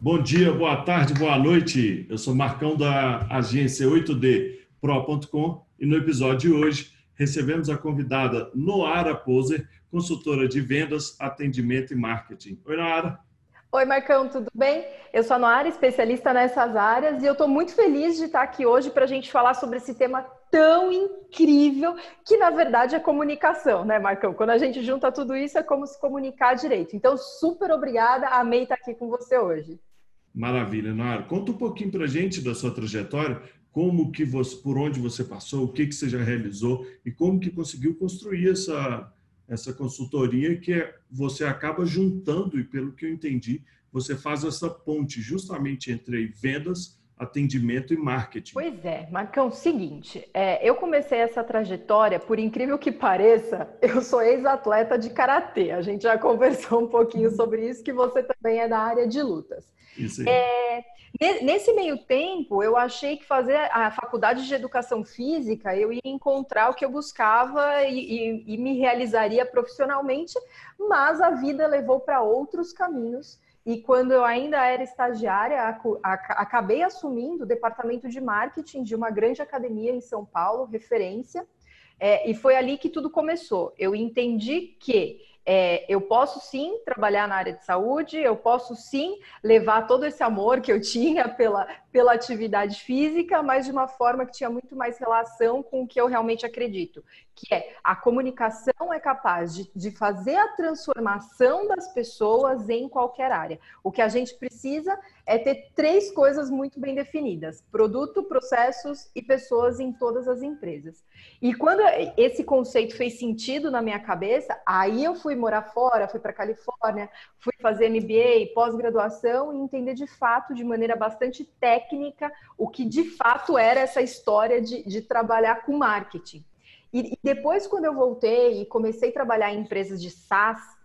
Bom dia, boa tarde, boa noite. Eu sou Marcão da agência 8D Pro.com e no episódio de hoje recebemos a convidada Noara Poser, consultora de vendas, atendimento e marketing. Oi, Noara. Oi, Marcão, tudo bem? Eu sou a Noara, especialista nessas áreas, e eu estou muito feliz de estar aqui hoje para a gente falar sobre esse tema tão incrível que, na verdade, é comunicação, né, Marcão? Quando a gente junta tudo isso, é como se comunicar direito. Então, super obrigada, amei estar aqui com você hoje. Maravilha, Noara. Conta um pouquinho para a gente da sua trajetória, como que você, por onde você passou, o que que você já realizou e como que conseguiu construir essa essa consultoria que é, você acaba juntando e pelo que eu entendi, você faz essa ponte justamente entre vendas, atendimento e marketing. Pois é, Marcão, seguinte, é, eu comecei essa trajetória, por incrível que pareça, eu sou ex-atleta de karatê. A gente já conversou um pouquinho sobre isso, que você também é da área de lutas. Isso aí. É, Nesse meio tempo, eu achei que fazer a faculdade de educação física eu ia encontrar o que eu buscava e, e, e me realizaria profissionalmente, mas a vida levou para outros caminhos. E quando eu ainda era estagiária, acabei assumindo o departamento de marketing de uma grande academia em São Paulo, referência. É, e foi ali que tudo começou. Eu entendi que é, eu posso sim trabalhar na área de saúde, eu posso sim levar todo esse amor que eu tinha pela, pela atividade física, mas de uma forma que tinha muito mais relação com o que eu realmente acredito, que é a comunicação é capaz de, de fazer a transformação das pessoas em qualquer área. O que a gente precisa é ter três coisas muito bem definidas: produto, processos e pessoas em todas as empresas. E quando esse conceito fez sentido na minha cabeça, aí eu fui morar fora, fui para Califórnia, fui fazer MBA, pós-graduação e entender de fato, de maneira bastante técnica, o que de fato era essa história de, de trabalhar com marketing. E, e, depois, quando eu voltei e comecei a trabalhar em empresas de SaaS,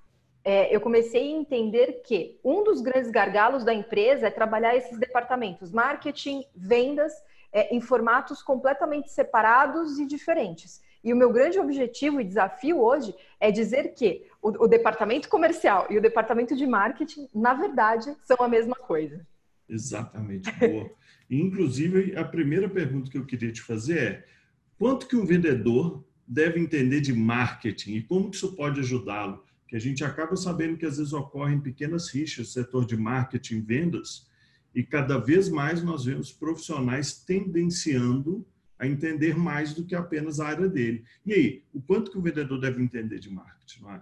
é, eu comecei a entender que um dos grandes gargalos da empresa é trabalhar esses departamentos, marketing, vendas, é, em formatos completamente separados e diferentes. E o meu grande objetivo e desafio hoje é dizer que o, o departamento comercial e o departamento de marketing, na verdade, são a mesma coisa. Exatamente, boa. Inclusive, a primeira pergunta que eu queria te fazer é: quanto que um vendedor deve entender de marketing e como que isso pode ajudá-lo? Que a gente acaba sabendo que às vezes ocorrem pequenas rixas setor de marketing, vendas, e cada vez mais nós vemos profissionais tendenciando a entender mais do que apenas a área dele. E aí, o quanto que o vendedor deve entender de marketing? É?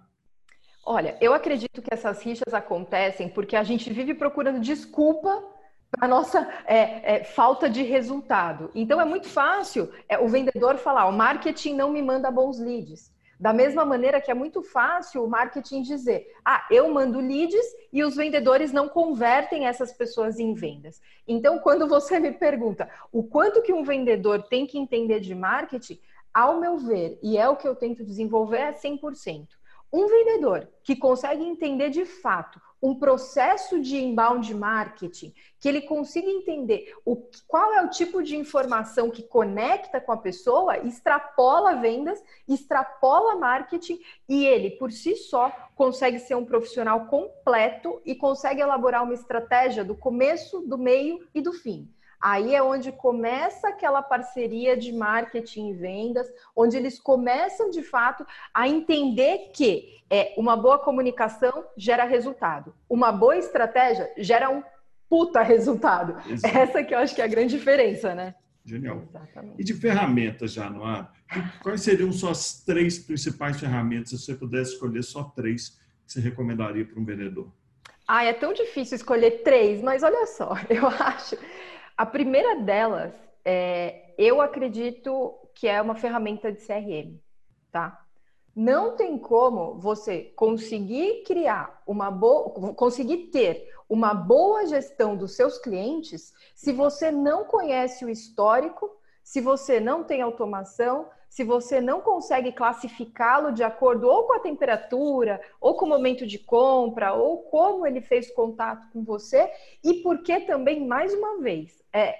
Olha, eu acredito que essas rixas acontecem porque a gente vive procurando desculpa para nossa é, é, falta de resultado. Então é muito fácil é, o vendedor falar: o marketing não me manda bons leads. Da mesma maneira que é muito fácil o marketing dizer: ah, eu mando leads e os vendedores não convertem essas pessoas em vendas. Então, quando você me pergunta o quanto que um vendedor tem que entender de marketing, ao meu ver, e é o que eu tento desenvolver, é 100%. Um vendedor que consegue entender de fato um processo de inbound marketing, que ele consiga entender o, qual é o tipo de informação que conecta com a pessoa, extrapola vendas, extrapola marketing e ele, por si só, consegue ser um profissional completo e consegue elaborar uma estratégia do começo, do meio e do fim. Aí é onde começa aquela parceria de marketing e vendas, onde eles começam de fato a entender que é, uma boa comunicação gera resultado, uma boa estratégia gera um puta resultado. Exato. Essa que eu acho que é a grande diferença, né? Genial. Exatamente. E de ferramentas já, não há? Quais seriam suas três principais ferramentas, se você pudesse escolher só três que você recomendaria para um vendedor? Ah, é tão difícil escolher três, mas olha só, eu acho a primeira delas, é, eu acredito que é uma ferramenta de CRM, tá? Não tem como você conseguir criar uma boa, conseguir ter uma boa gestão dos seus clientes se você não conhece o histórico, se você não tem automação, se você não consegue classificá-lo de acordo ou com a temperatura, ou com o momento de compra, ou como ele fez contato com você, e porque também, mais uma vez, é,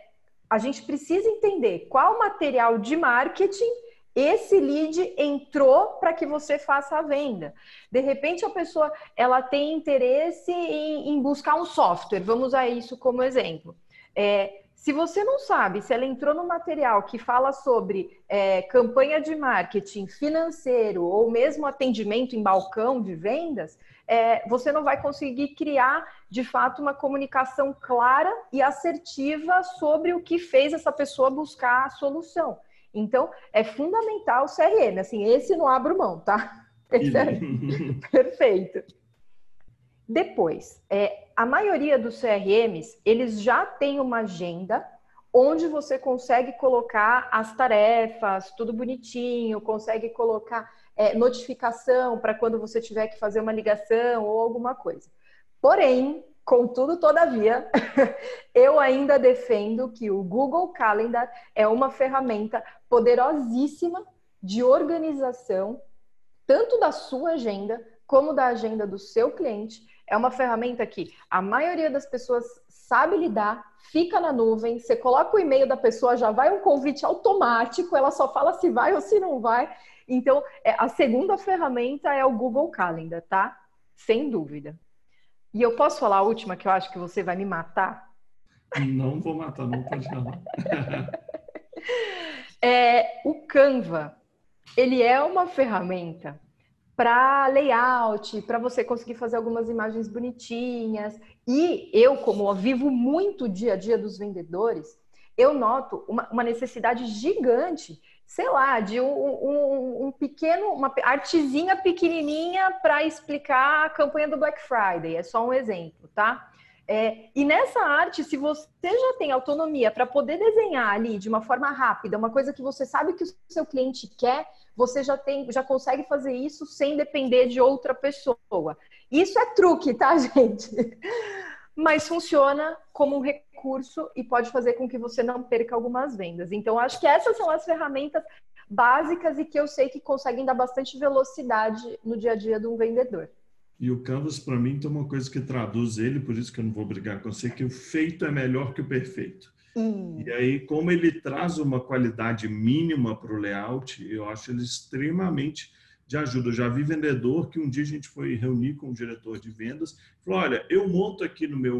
a gente precisa entender qual material de marketing esse lead entrou para que você faça a venda. De repente a pessoa ela tem interesse em, em buscar um software. Vamos usar isso como exemplo. É, se você não sabe se ela entrou no material que fala sobre é, campanha de marketing financeiro ou mesmo atendimento em balcão de vendas, é, você não vai conseguir criar de fato uma comunicação clara e assertiva sobre o que fez essa pessoa buscar a solução. Então, é fundamental o CRM. Assim, esse não abro mão, tá? Perfeito. Depois, é, a maioria dos CRMs, eles já têm uma agenda onde você consegue colocar as tarefas, tudo bonitinho, consegue colocar é, notificação para quando você tiver que fazer uma ligação ou alguma coisa. Porém, Contudo, todavia, eu ainda defendo que o Google Calendar é uma ferramenta poderosíssima de organização, tanto da sua agenda como da agenda do seu cliente. É uma ferramenta que a maioria das pessoas sabe lidar, fica na nuvem, você coloca o e-mail da pessoa, já vai um convite automático, ela só fala se vai ou se não vai. Então, é, a segunda ferramenta é o Google Calendar, tá? Sem dúvida. E eu posso falar a última que eu acho que você vai me matar? Não vou matar, não pode falar. é, o Canva, ele é uma ferramenta para layout, para você conseguir fazer algumas imagens bonitinhas. E eu, como vivo muito o dia a dia dos vendedores, eu noto uma, uma necessidade gigante sei lá, de um, um, um, pequeno, uma artezinha pequenininha para explicar a campanha do Black Friday. É só um exemplo, tá? É, e nessa arte, se você já tem autonomia para poder desenhar ali de uma forma rápida, uma coisa que você sabe que o seu cliente quer, você já tem, já consegue fazer isso sem depender de outra pessoa. Isso é truque, tá, gente? Mas funciona como um recurso e pode fazer com que você não perca algumas vendas. Então, acho que essas são as ferramentas básicas e que eu sei que conseguem dar bastante velocidade no dia a dia de um vendedor. E o Canvas, para mim, tem uma coisa que traduz ele, por isso que eu não vou brigar com você, que o feito é melhor que o perfeito. Hum. E aí, como ele traz uma qualidade mínima para o layout, eu acho ele extremamente de ajuda. Eu já vi vendedor que um dia a gente foi reunir com o diretor de vendas, falou: olha, eu monto aqui no meu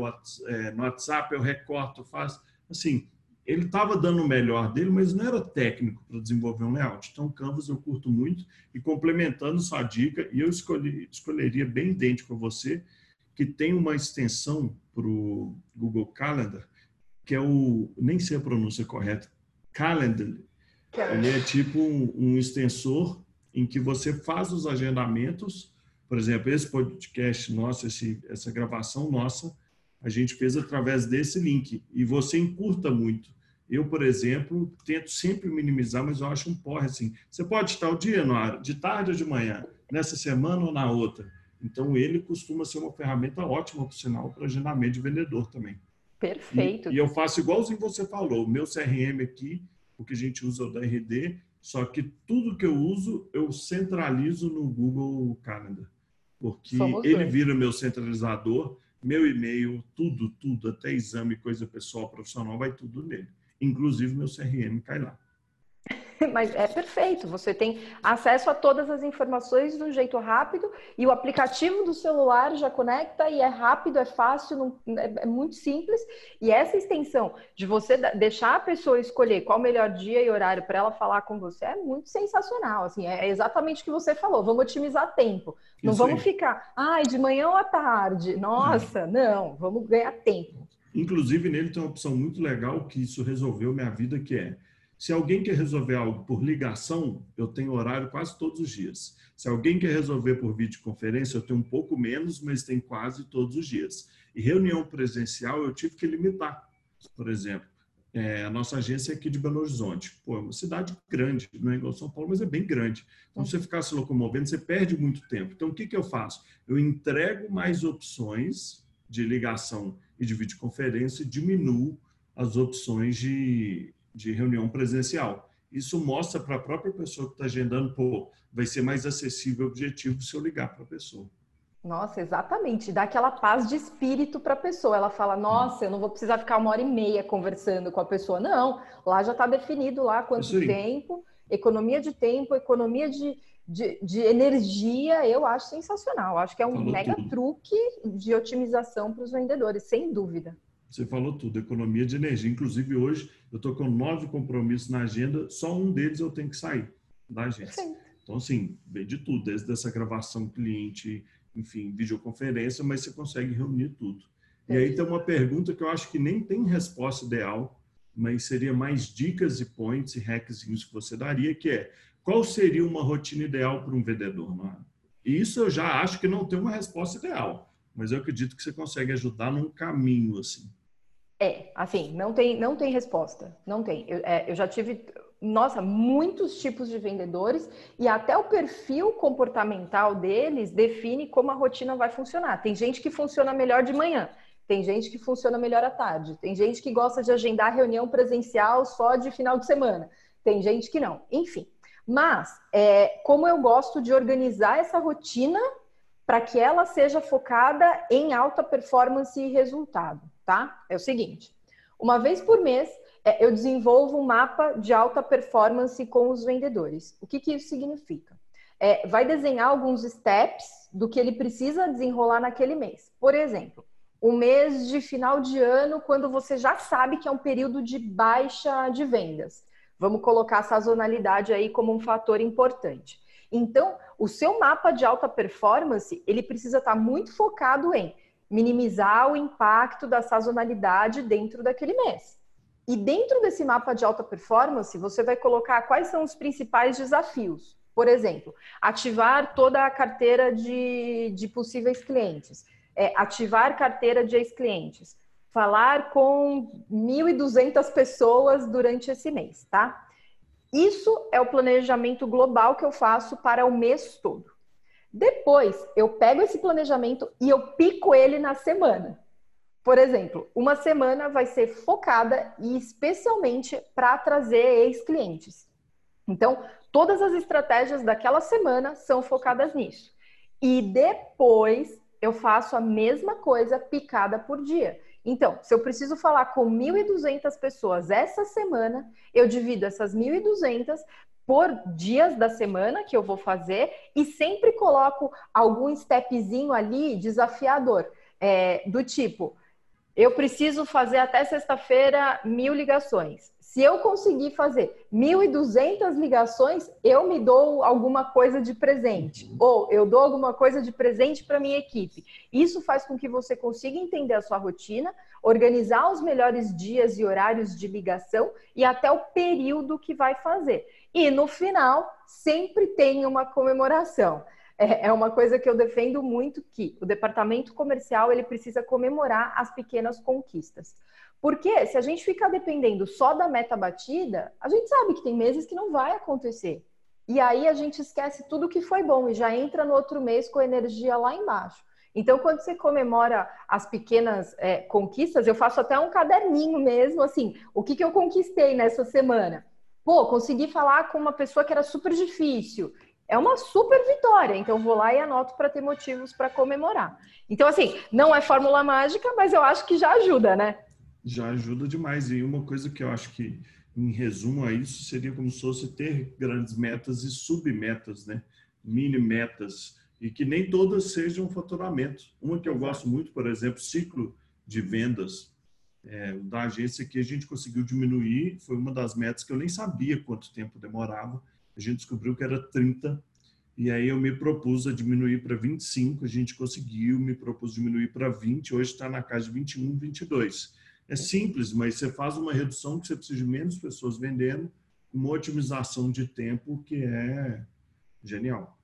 no WhatsApp, eu recorto, faço. Assim, ele estava dando o melhor dele, mas não era técnico para desenvolver um layout. Então, Canvas eu curto muito. E complementando sua dica, e eu escolhi, escolheria bem idêntico a você, que tem uma extensão para o Google Calendar, que é o, nem sei a pronúncia correta, Calendar. Ele é tipo um, um extensor em que você faz os agendamentos. Por exemplo, esse podcast nosso, esse, essa gravação nossa, a gente fez através desse link e você encurta muito. Eu, por exemplo, tento sempre minimizar, mas eu acho um porre assim. Você pode estar o dia no ar, de tarde ou de manhã, nessa semana ou na outra. Então, ele costuma ser uma ferramenta ótima, por sinal, para agendamento de vendedor também. Perfeito. E, e eu faço igualzinho você falou. Meu CRM aqui, o que a gente usa é o da RD, só que tudo que eu uso, eu centralizo no Google Calendar. Porque Somos ele dois. vira meu centralizador, meu e-mail, tudo, tudo, até exame, coisa pessoal, profissional, vai tudo nele. Inclusive meu CRM cai lá. Mas é perfeito, você tem acesso a todas as informações de um jeito rápido e o aplicativo do celular já conecta e é rápido, é fácil, não, é, é, muito simples. E essa extensão de você deixar a pessoa escolher qual o melhor dia e horário para ela falar com você é muito sensacional. Assim, é exatamente o que você falou, vamos otimizar tempo. Não Isso vamos aí. ficar, ai, de manhã ou à tarde. Nossa, não, vamos ganhar tempo. Inclusive, nele tem uma opção muito legal que isso resolveu minha vida, que é se alguém quer resolver algo por ligação, eu tenho horário quase todos os dias. Se alguém quer resolver por videoconferência, eu tenho um pouco menos, mas tem quase todos os dias. E reunião presencial eu tive que limitar. Por exemplo, é, a nossa agência é aqui de Belo Horizonte. Pô, é uma cidade grande, não é igual São Paulo, mas é bem grande. Então, se você ficar se locomovendo, você perde muito tempo. Então, o que, que eu faço? Eu entrego mais opções de ligação e de videoconferência e diminuo as opções de, de reunião presencial. Isso mostra para a própria pessoa que está agendando, pô, vai ser mais acessível e objetivo se eu ligar para a pessoa. Nossa, exatamente. Dá aquela paz de espírito para a pessoa. Ela fala: Nossa, eu não vou precisar ficar uma hora e meia conversando com a pessoa. Não, lá já está definido lá quanto tempo. economia de tempo, economia de, de, de energia, eu acho sensacional. Acho que é um Falou mega tudo. truque de otimização para os vendedores, sem dúvida. Você falou tudo, economia de energia. Inclusive, hoje eu estou com nove compromissos na agenda, só um deles eu tenho que sair da agência. Sim. Então, assim, vem de tudo, desde essa gravação cliente, enfim, videoconferência, mas você consegue reunir tudo. E aí tem uma pergunta que eu acho que nem tem resposta ideal, mas seria mais dicas e points e hackzinhos que você daria, que é qual seria uma rotina ideal para um vendedor? Não é? Isso eu já acho que não tem uma resposta ideal, mas eu acredito que você consegue ajudar num caminho assim. É, assim, não tem, não tem resposta, não tem. Eu, é, eu já tive, nossa, muitos tipos de vendedores e até o perfil comportamental deles define como a rotina vai funcionar. Tem gente que funciona melhor de manhã, tem gente que funciona melhor à tarde, tem gente que gosta de agendar reunião presencial só de final de semana, tem gente que não, enfim. Mas, é, como eu gosto de organizar essa rotina para que ela seja focada em alta performance e resultado tá? É o seguinte: uma vez por mês é, eu desenvolvo um mapa de alta performance com os vendedores. O que, que isso significa? É, vai desenhar alguns steps do que ele precisa desenrolar naquele mês. Por exemplo, o mês de final de ano, quando você já sabe que é um período de baixa de vendas. Vamos colocar a sazonalidade aí como um fator importante. Então, o seu mapa de alta performance, ele precisa estar muito focado em minimizar o impacto da sazonalidade dentro daquele mês. E dentro desse mapa de alta performance, você vai colocar quais são os principais desafios. Por exemplo, ativar toda a carteira de, de possíveis clientes, é, ativar carteira de ex-clientes, falar com 1.200 pessoas durante esse mês, tá? Isso é o planejamento global que eu faço para o mês todo. Depois, eu pego esse planejamento e eu pico ele na semana. Por exemplo, uma semana vai ser focada e especialmente para trazer ex-clientes. Então, todas as estratégias daquela semana são focadas nisso. E depois eu faço a mesma coisa picada por dia. Então, se eu preciso falar com 1.200 pessoas essa semana, eu divido essas 1.200 por dias da semana que eu vou fazer e sempre coloco algum stepzinho ali desafiador, é, do tipo, eu preciso fazer até sexta-feira mil ligações. Se eu conseguir fazer 1.200 ligações, eu me dou alguma coisa de presente. Ou eu dou alguma coisa de presente para minha equipe. Isso faz com que você consiga entender a sua rotina, organizar os melhores dias e horários de ligação e até o período que vai fazer. E no final, sempre tem uma comemoração. É, é uma coisa que eu defendo muito que o departamento comercial ele precisa comemorar as pequenas conquistas. Porque se a gente ficar dependendo só da meta batida, a gente sabe que tem meses que não vai acontecer. E aí a gente esquece tudo que foi bom e já entra no outro mês com energia lá embaixo. Então, quando você comemora as pequenas é, conquistas, eu faço até um caderninho mesmo, assim, o que, que eu conquistei nessa semana? Pô, consegui falar com uma pessoa que era super difícil. É uma super vitória, então vou lá e anoto para ter motivos para comemorar. Então, assim, não é fórmula mágica, mas eu acho que já ajuda, né? já ajuda demais. E uma coisa que eu acho que, em resumo a isso, seria como se fosse ter grandes metas e submetas, né? Mini metas. E que nem todas sejam faturamento. Uma que eu gosto muito, por exemplo, ciclo de vendas é, da agência que a gente conseguiu diminuir. Foi uma das metas que eu nem sabia quanto tempo demorava. A gente descobriu que era 30 e aí eu me propus a diminuir para 25, a gente conseguiu, me propus diminuir para 20, hoje está na casa de 21, 22. É simples, mas você faz uma redução que você precisa de menos pessoas vendendo, uma otimização de tempo que é genial.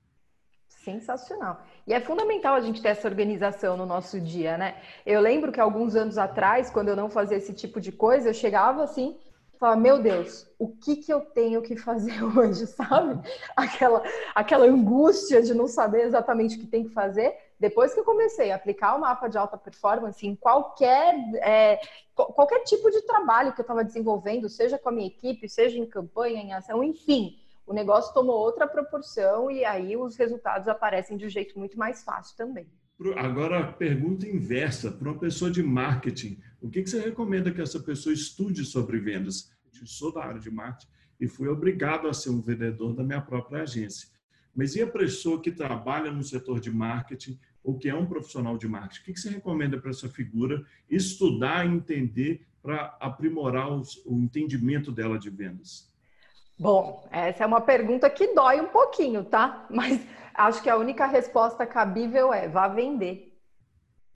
Sensacional. E é fundamental a gente ter essa organização no nosso dia, né? Eu lembro que alguns anos atrás, quando eu não fazia esse tipo de coisa, eu chegava assim, falava, meu Deus, o que que eu tenho que fazer hoje, sabe? Aquela, aquela angústia de não saber exatamente o que tem que fazer. Depois que eu comecei a aplicar o mapa de alta performance em qualquer, é, qualquer tipo de trabalho que eu estava desenvolvendo, seja com a minha equipe, seja em campanha, em ação, enfim, o negócio tomou outra proporção e aí os resultados aparecem de um jeito muito mais fácil também. Agora, pergunta inversa, para uma pessoa de marketing, o que, que você recomenda que essa pessoa estude sobre vendas? Eu sou da área de marketing e fui obrigado a ser um vendedor da minha própria agência. Mas e a pessoa que trabalha no setor de marketing ou que é um profissional de marketing? O que você recomenda para essa figura estudar e entender para aprimorar os, o entendimento dela de vendas? Bom, essa é uma pergunta que dói um pouquinho, tá? Mas acho que a única resposta cabível é vá vender.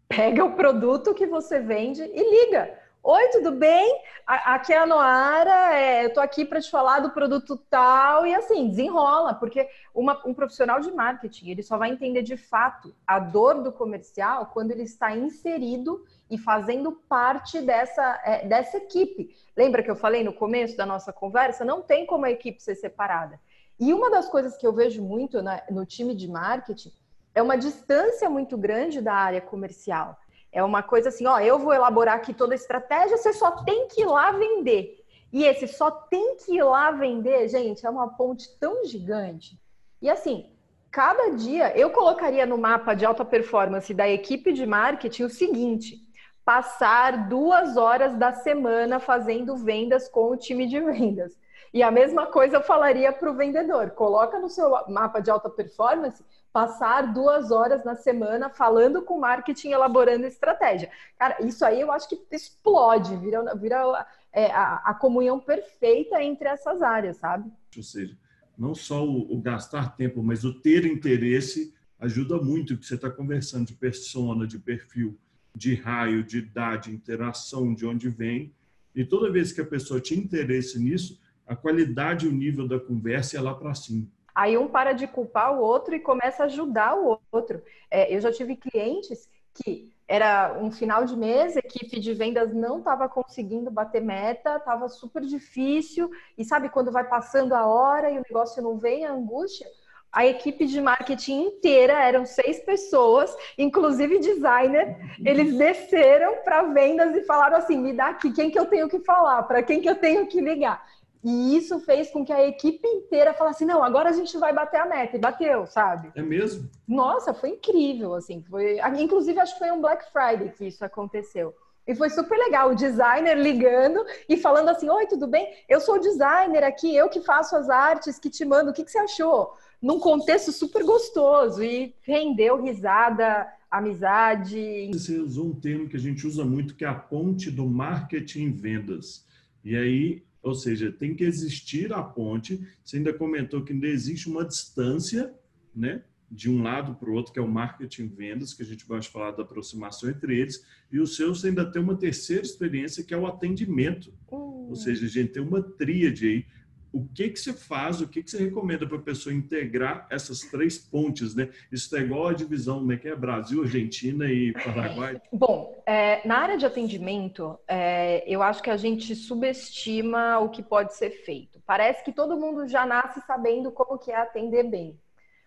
Pega o produto que você vende e liga. Oi, tudo bem? Aqui é a Noara, é, eu estou aqui para te falar do produto tal e assim, desenrola, porque uma, um profissional de marketing, ele só vai entender de fato a dor do comercial quando ele está inserido e fazendo parte dessa, é, dessa equipe. Lembra que eu falei no começo da nossa conversa? Não tem como a equipe ser separada. E uma das coisas que eu vejo muito na, no time de marketing é uma distância muito grande da área comercial. É uma coisa assim, ó, eu vou elaborar aqui toda a estratégia, você só tem que ir lá vender. E esse só tem que ir lá vender, gente, é uma ponte tão gigante. E assim, cada dia eu colocaria no mapa de alta performance da equipe de marketing o seguinte: passar duas horas da semana fazendo vendas com o time de vendas. E a mesma coisa eu falaria para o vendedor: coloca no seu mapa de alta performance passar duas horas na semana falando com marketing, elaborando estratégia. Cara, isso aí eu acho que explode, vira, vira é, a, a, comunhão perfeita entre essas áreas, sabe? Ou seja, não só o, o gastar tempo, mas o ter interesse ajuda muito, que você está conversando de persona, de perfil, de raio, de idade, interação, de onde vem. E toda vez que a pessoa tinha interesse nisso, a qualidade e o nível da conversa é lá para cima. Aí um para de culpar o outro e começa a ajudar o outro. É, eu já tive clientes que era um final de mês, a equipe de vendas não estava conseguindo bater meta, estava super difícil, e sabe quando vai passando a hora e o negócio não vem, a angústia? A equipe de marketing inteira, eram seis pessoas, inclusive designer, eles desceram para vendas e falaram assim: me dá aqui quem que eu tenho que falar, para quem que eu tenho que ligar. E isso fez com que a equipe inteira falasse: não, agora a gente vai bater a meta. E bateu, sabe? É mesmo? Nossa, foi incrível, assim. Foi... Inclusive, acho que foi um Black Friday que isso aconteceu. E foi super legal, o designer ligando e falando assim: Oi, tudo bem? Eu sou o designer aqui, eu que faço as artes, que te mando, o que, que você achou? Num contexto super gostoso e rendeu risada, amizade. Você usou um termo que a gente usa muito, que é a ponte do marketing vendas. E aí ou seja, tem que existir a ponte. Você ainda comentou que ainda existe uma distância, né? De um lado para o outro, que é o marketing vendas, que a gente vai falar da aproximação entre eles, e o seu você ainda tem uma terceira experiência, que é o atendimento. Ou hum. seja, a gente tem uma tríade aí o que que você faz, o que que você recomenda para a pessoa integrar essas três pontes, né? Isso é igual a divisão, né, que é Brasil, Argentina e Paraguai. Bom, é, na área de atendimento, é, eu acho que a gente subestima o que pode ser feito. Parece que todo mundo já nasce sabendo como que é atender bem.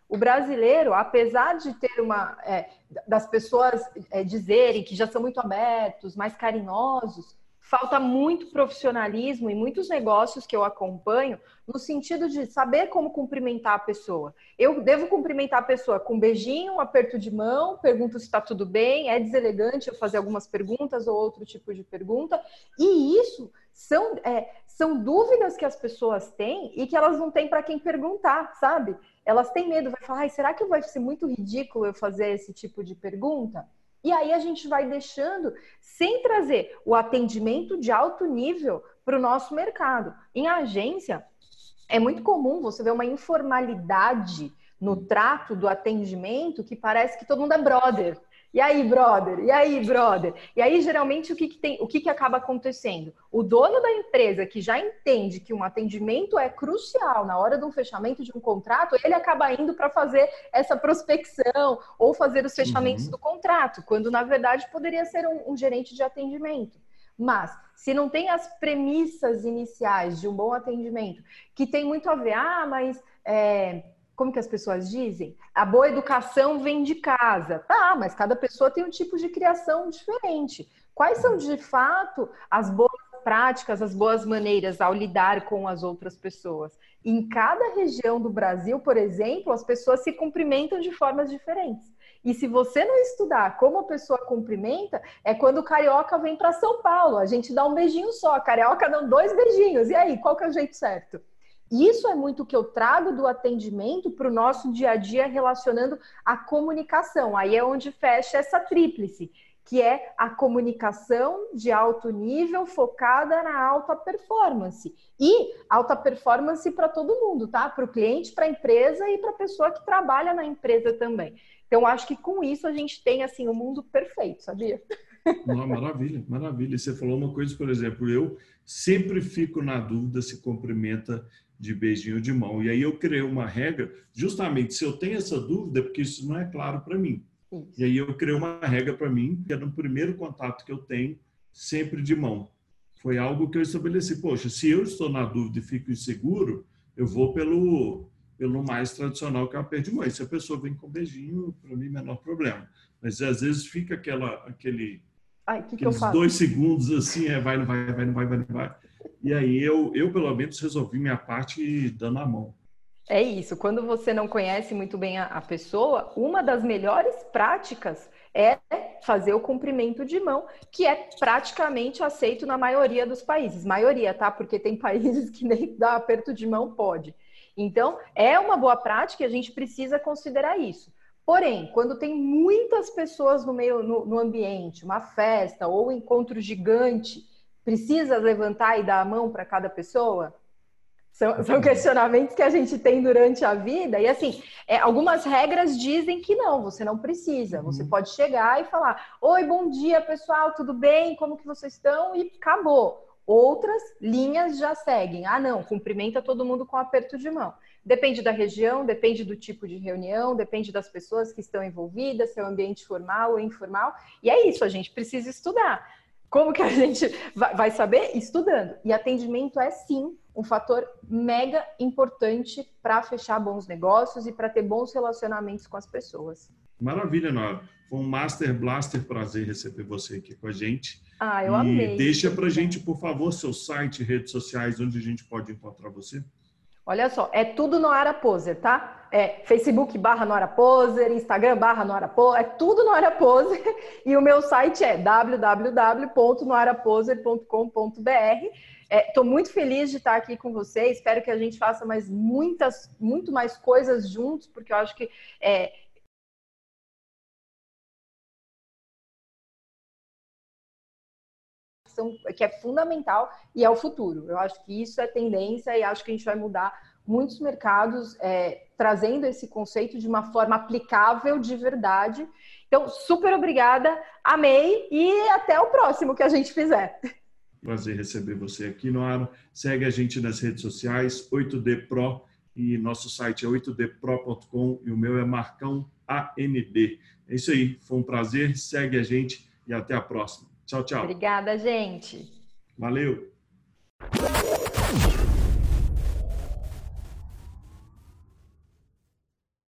O brasileiro, apesar de ter uma é, das pessoas é, dizerem que já são muito abertos, mais carinhosos, falta muito profissionalismo em muitos negócios que eu acompanho, no sentido de saber como cumprimentar a pessoa. Eu devo cumprimentar a pessoa com um beijinho, um aperto de mão, pergunto se está tudo bem, é deselegante eu fazer algumas perguntas ou outro tipo de pergunta. E isso são, é, são dúvidas que as pessoas têm e que elas não têm para quem perguntar, sabe? Elas têm medo, vai falar, será que vai ser muito ridículo eu fazer esse tipo de pergunta? E aí a gente vai deixando sem trazer o atendimento de alto nível para o nosso mercado. Em agência, é muito comum você ver uma informalidade no trato do atendimento que parece que todo mundo é brother. E aí, brother? E aí, brother? E aí, geralmente, o que, que tem, o que, que acaba acontecendo? O dono da empresa que já entende que um atendimento é crucial na hora de um fechamento de um contrato, ele acaba indo para fazer essa prospecção ou fazer os fechamentos uhum. do contrato, quando na verdade poderia ser um, um gerente de atendimento. Mas, se não tem as premissas iniciais de um bom atendimento, que tem muito a ver, ah, mas é, como que as pessoas dizem? A boa educação vem de casa. Tá, mas cada pessoa tem um tipo de criação diferente. Quais são, de fato, as boas práticas, as boas maneiras ao lidar com as outras pessoas? Em cada região do Brasil, por exemplo, as pessoas se cumprimentam de formas diferentes. E se você não estudar como a pessoa cumprimenta, é quando o carioca vem para São Paulo. A gente dá um beijinho só, a carioca dá dois beijinhos. E aí, qual que é o jeito certo? Isso é muito que eu trago do atendimento para o nosso dia a dia relacionando a comunicação. Aí é onde fecha essa tríplice, que é a comunicação de alto nível focada na alta performance. E alta performance para todo mundo, tá? Para o cliente, para a empresa e para a pessoa que trabalha na empresa também. Então, acho que com isso a gente tem assim o um mundo perfeito, sabia? Não, maravilha, maravilha. Você falou uma coisa, por exemplo, eu sempre fico na dúvida se cumprimenta de beijinho de mão. E aí eu criei uma regra, justamente se eu tenho essa dúvida, porque isso não é claro para mim. Isso. E aí eu criei uma regra para mim, que é no primeiro contato que eu tenho, sempre de mão. Foi algo que eu estabeleci. Poxa, se eu estou na dúvida e fico inseguro, eu vou pelo pelo mais tradicional que é o aperto de mão. E se a pessoa vem com beijinho, para mim, menor problema. Mas às vezes fica aquela, aquele Ai, que que dois segundos assim, é vai, não vai, vai, não vai, vai, não vai. E aí eu, eu pelo menos resolvi minha parte dando a mão. É isso. Quando você não conhece muito bem a, a pessoa, uma das melhores práticas é fazer o cumprimento de mão, que é praticamente aceito na maioria dos países. Maioria, tá? Porque tem países que nem dar aperto de mão pode. Então, é uma boa prática e a gente precisa considerar isso. Porém, quando tem muitas pessoas no meio no, no ambiente, uma festa ou um encontro gigante, precisa levantar e dar a mão para cada pessoa? São, são, questionamentos que a gente tem durante a vida. E assim, é, algumas regras dizem que não, você não precisa. Você uhum. pode chegar e falar: Oi, bom dia, pessoal, tudo bem? Como que vocês estão? E acabou. Outras linhas já seguem. Ah, não, cumprimenta todo mundo com aperto de mão. Depende da região, depende do tipo de reunião, depende das pessoas que estão envolvidas, se é um ambiente formal ou informal. E é isso, a gente precisa estudar. Como que a gente vai saber? Estudando. E atendimento é sim um fator mega importante para fechar bons negócios e para ter bons relacionamentos com as pessoas. Maravilha, Nora. Foi um Master Blaster prazer receber você aqui com a gente. Ah, eu e amei. Deixa para gente, por favor, seu site, redes sociais, onde a gente pode encontrar você. Olha só, é tudo Noara Poser, tá? É Facebook barra Noara Poser, Instagram barra Noara Poser, é tudo Noara Poser. E o meu site é www.noaraposer.com.br. Estou é, muito feliz de estar aqui com você. Espero que a gente faça mais muitas, muito mais coisas juntos, porque eu acho que é, são, que é fundamental e é o futuro. Eu acho que isso é tendência e acho que a gente vai mudar muitos mercados é, trazendo esse conceito de uma forma aplicável de verdade. Então, super obrigada, amei e até o próximo que a gente fizer. Prazer receber você aqui no ar. Segue a gente nas redes sociais, 8D Pro, e nosso site é 8dpro.com e o meu é Marcão AND. É isso aí, foi um prazer, segue a gente e até a próxima. Tchau, tchau. Obrigada, gente. Valeu.